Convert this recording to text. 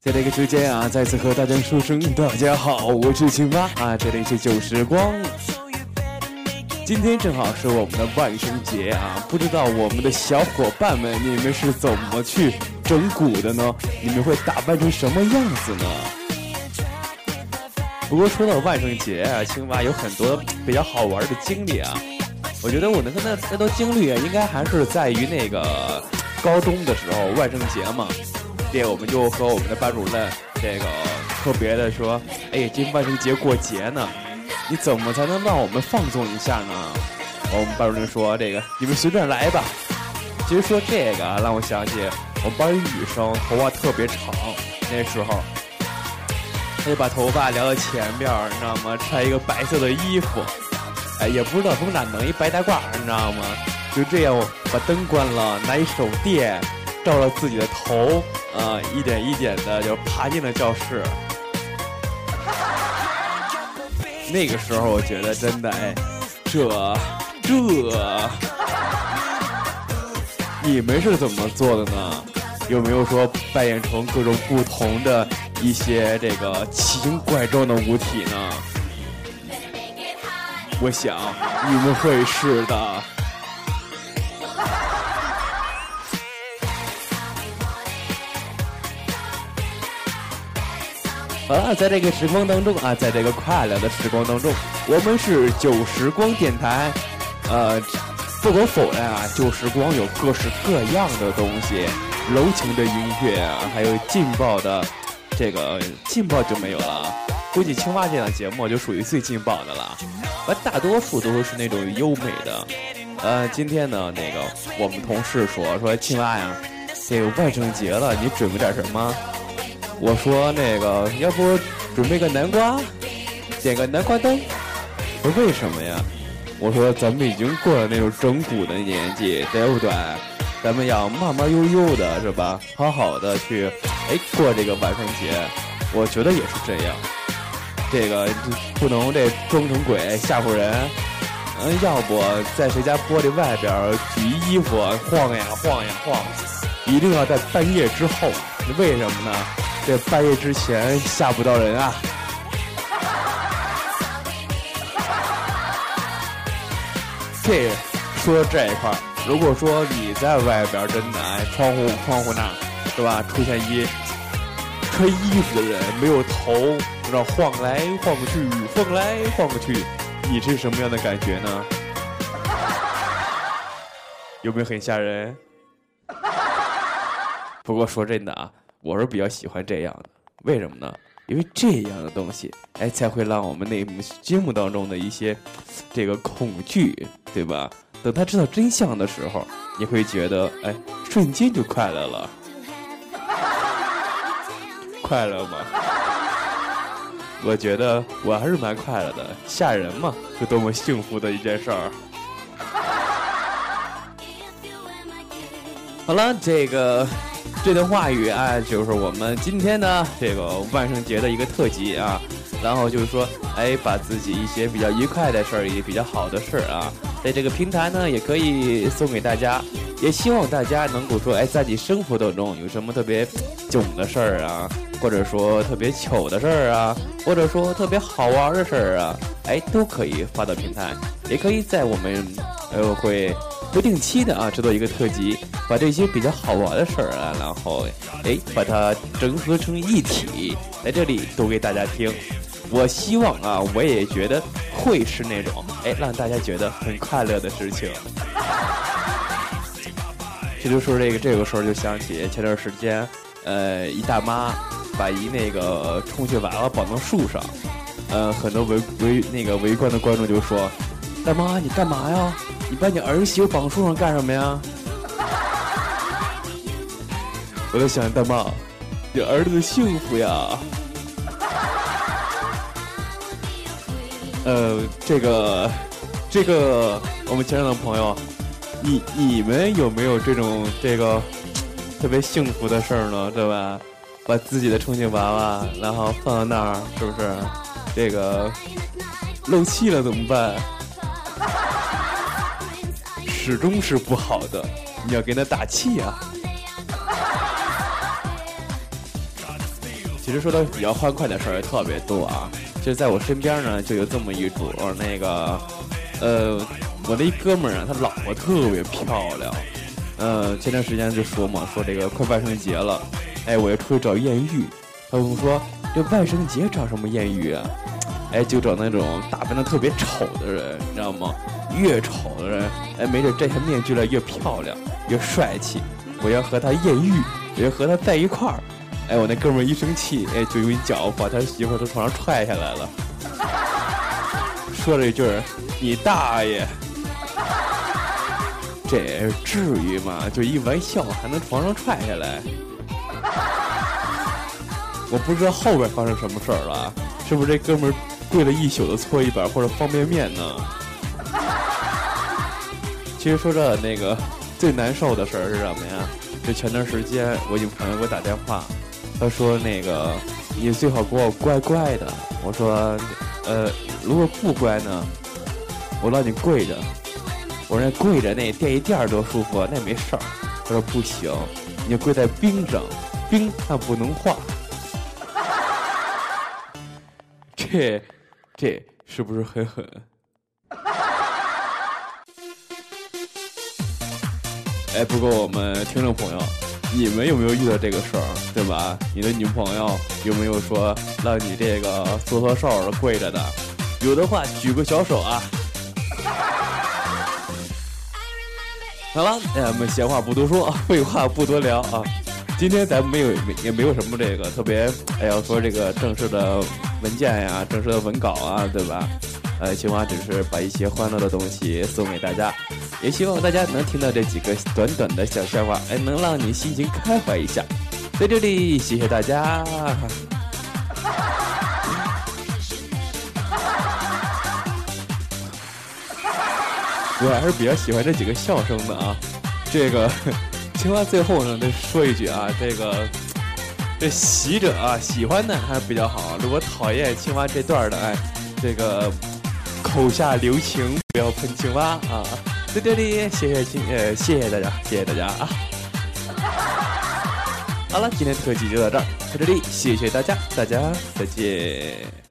在这个时间啊，再次和大家说声大家好，我是青蛙啊，这里是旧时光。今天正好是我们的万圣节啊，不知道我们的小伙伴们，你们是怎么去整蛊的呢？你们会打扮成什么样子呢？不过说到万圣节啊，青蛙有很多比较好玩的经历啊。我觉得我的那那都经历啊，应该还是在于那个高中的时候，万圣节嘛。对，我们就和我们的班主任这个特别的说：“哎，今万圣节过节呢，你怎么才能让我们放纵一下呢？”我们班主任说：“这个你们随便来吧。”其实说这个啊，让我想起我们班女生头发特别长，那时候她就把头发撩到前边儿，你知道吗？穿一个白色的衣服，哎，也不知道从哪弄一白大褂，你知道吗？就这样把灯关了，拿一手电照着自己的头。啊，一点一点的就爬进了教室。那个时候，我觉得真的，哎，这这，你们是怎么做的呢？有没有说扮演成各种不同的一些这个奇形怪状的物体呢？我想你们会是的。啊，在这个时光当中啊，在这个快乐的时光当中，我们是旧时光电台。呃，不可否认啊，旧时光有各式各样的东西，柔情的音乐啊，还有劲爆的，这个劲爆就没有了。估计青蛙这档节目就属于最劲爆的了，而大多数都是那种优美的。呃，今天呢，那个我们同事说说青蛙呀，这个万圣节了，你准备点什么？我说那个，要不准备个南瓜，点个南瓜灯。我说为什么呀？我说咱们已经过了那种整蛊的年纪，对不对？咱们要慢慢悠悠的，是吧？好好的去，哎，过这个万圣节。我觉得也是这样，这个不能这装成鬼吓唬人。嗯，要不在谁家玻璃外边举衣服晃呀晃呀晃，一定要在半夜之后。为什么呢？这半夜之前吓不到人啊！这说这一块儿，如果说你在外边真的哎，窗户窗户那是吧，出现一穿衣服的人没有头，那晃来晃去，晃来晃去，你是什么样的感觉呢？有没有很吓人？不过说真的啊。我是比较喜欢这样的，为什么呢？因为这样的东西，哎，才会让我们内心目当中的一些这个恐惧，对吧？等他知道真相的时候，你会觉得，哎，瞬间就快乐了，快乐吗？我觉得我还是蛮快乐的，吓人嘛，是多么幸福的一件事儿。好了，这个。这段话语啊，就是我们今天的这个万圣节的一个特辑啊。然后就是说，哎，把自己一些比较愉快的事儿，也比较好的事儿啊，在这个平台呢，也可以送给大家。也希望大家能够说，哎，在你生活当中有什么特别囧的事儿啊，或者说特别糗的事儿啊，或者说特别好玩的事儿啊，哎，都可以发到平台，也可以在我们呃会。不定期的啊，制作一个特辑，把这些比较好玩的事儿啊，然后哎，把它整合成一体，在这里读给大家听。我希望啊，我也觉得会是那种哎，让大家觉得很快乐的事情。这就说这个这个时候就想起前段时间，呃，一大妈把一那个充气娃娃绑到树上，呃，很多围围那个围观的观众就说：“大妈，你干嘛呀？”你把你儿媳妇绑树上干什么呀？我在想大妈，你儿子幸福呀。呃，这个，这个，我们前场的朋友，你你们有没有这种这个 特别幸福的事儿呢？对吧？把自己的充气娃娃，然后放到那儿，是不是？这个漏气了怎么办？始终是不好的，你要给他打气啊！其实说到比较欢快的事儿也特别多啊，就在我身边呢，就有这么一主，那个，呃，我的一哥们儿啊，他老婆特别漂亮，呃，前段时间就说嘛，说这个快万圣节了，哎，我要出去找艳遇，他们说这万圣节找什么艳遇啊？哎，就找那种打扮的特别丑的人，你知道吗？越丑的人，哎，没准摘下面具来越漂亮，越帅气。我要和他艳遇，我要和他在一块儿。哎，我那哥们儿一生气，哎，就用一脚把他媳妇从床上踹下来了，说了一句：“你大爷！”这至于吗？就一玩笑还能床上踹下来？我不知道后边发生什么事儿了，是不是这哥们儿跪了一宿的搓衣板或者方便面呢？其实说这那个最难受的事儿是什么呀？就前段时间我一朋友给我打电话。他说：“那个，你最好给我乖乖的。”我说：“呃，如果不乖呢，我让你跪着。”我说：“跪着那垫一垫儿多舒服，那没事儿。”他说：“不行，你跪在冰上，冰它不能化。”这，这是不是很狠？哎，不过我们听众朋友。你们有没有遇到这个事儿，对吧？你的女朋友有没有说让你这个搓搓手的跪着的？有的话举个小手啊！好了，哎，我们闲话不多说，废话不多聊啊！今天咱们没有也没有什么这个特别，哎，要说这个正式的文件呀，正式的文稿啊，对吧？呃，青蛙只是把一些欢乐的东西送给大家，也希望大家能听到这几个短短的小笑话，哎，能让你心情开怀一下。在这里，谢谢大家。我还是比较喜欢这几个笑声的啊。这个 青蛙最后呢，再说一句啊，这个这喜者啊，喜欢的还比较好。如果讨厌青蛙这段的，哎，这个。口下留情，不要喷青蛙啊！在这里，谢谢亲呃，谢谢大家，谢谢大家啊！好了，今天特辑就到这儿，在这里谢谢大家，大家再见。